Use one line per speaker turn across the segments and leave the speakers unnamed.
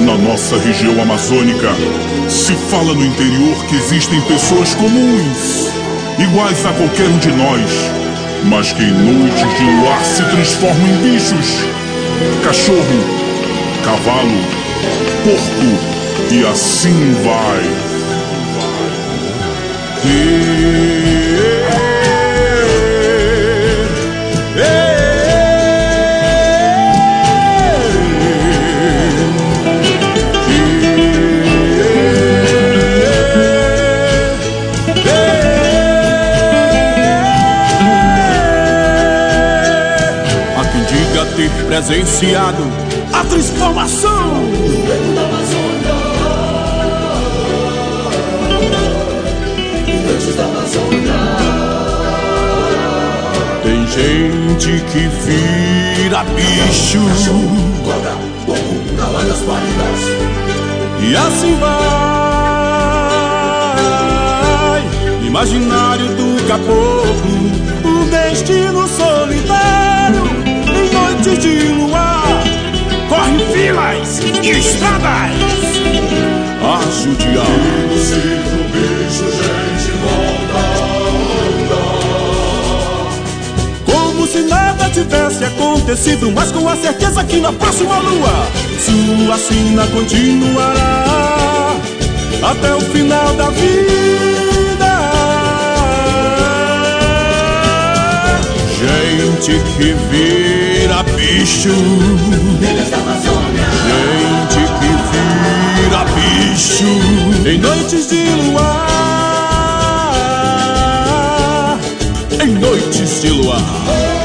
Na nossa região amazônica, se fala no interior que existem pessoas comuns, iguais a qualquer um de nós, mas que em noites de luar se transformam em bichos. Cachorro, cavalo, porco e assim vai.
Há ter presenciado. A transformação.
Amazônia Gigantes da Amazônia
Tem gente que vira bicho.
Cobra, porco, cavalas pálidas
E assim vai. Imaginário do caboclo Um destino solitário Em noites de luar. Corre filas e estradas. A judiar
No circo, bicho, gente, volta
Como se nada tivesse acontecido Mas com a certeza que na próxima lua Sua sina continuará. Até o final da vida. Gente que vira bicho.
Da Amazônia.
Gente que vira bicho. Em noites de luar. Em noites de luar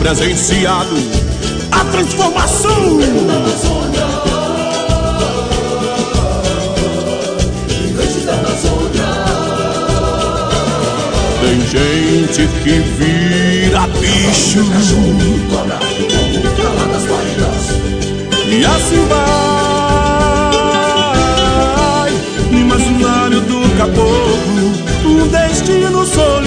presenciado a transformação.
Amazônia da Amazônia
Tem gente que vira bicho.
Cobra, porco, cavalas pálidas
E assim vai. No imaginário do caboclo Um destino solitário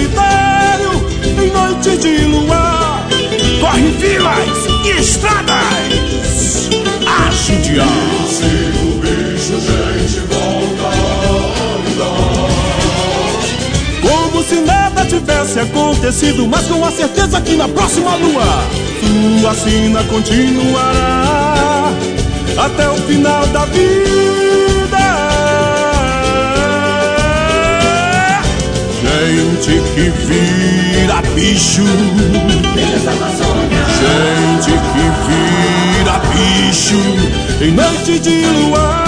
vilas e estradas. A judiar
bicho, gente, volta
Como se nada tivesse acontecido Mas com a certeza que na próxima lua Sua sina continuará Até o final da vida. Gente que vira bicho.
Amazônia
Gente que vira bicho Em noite de luar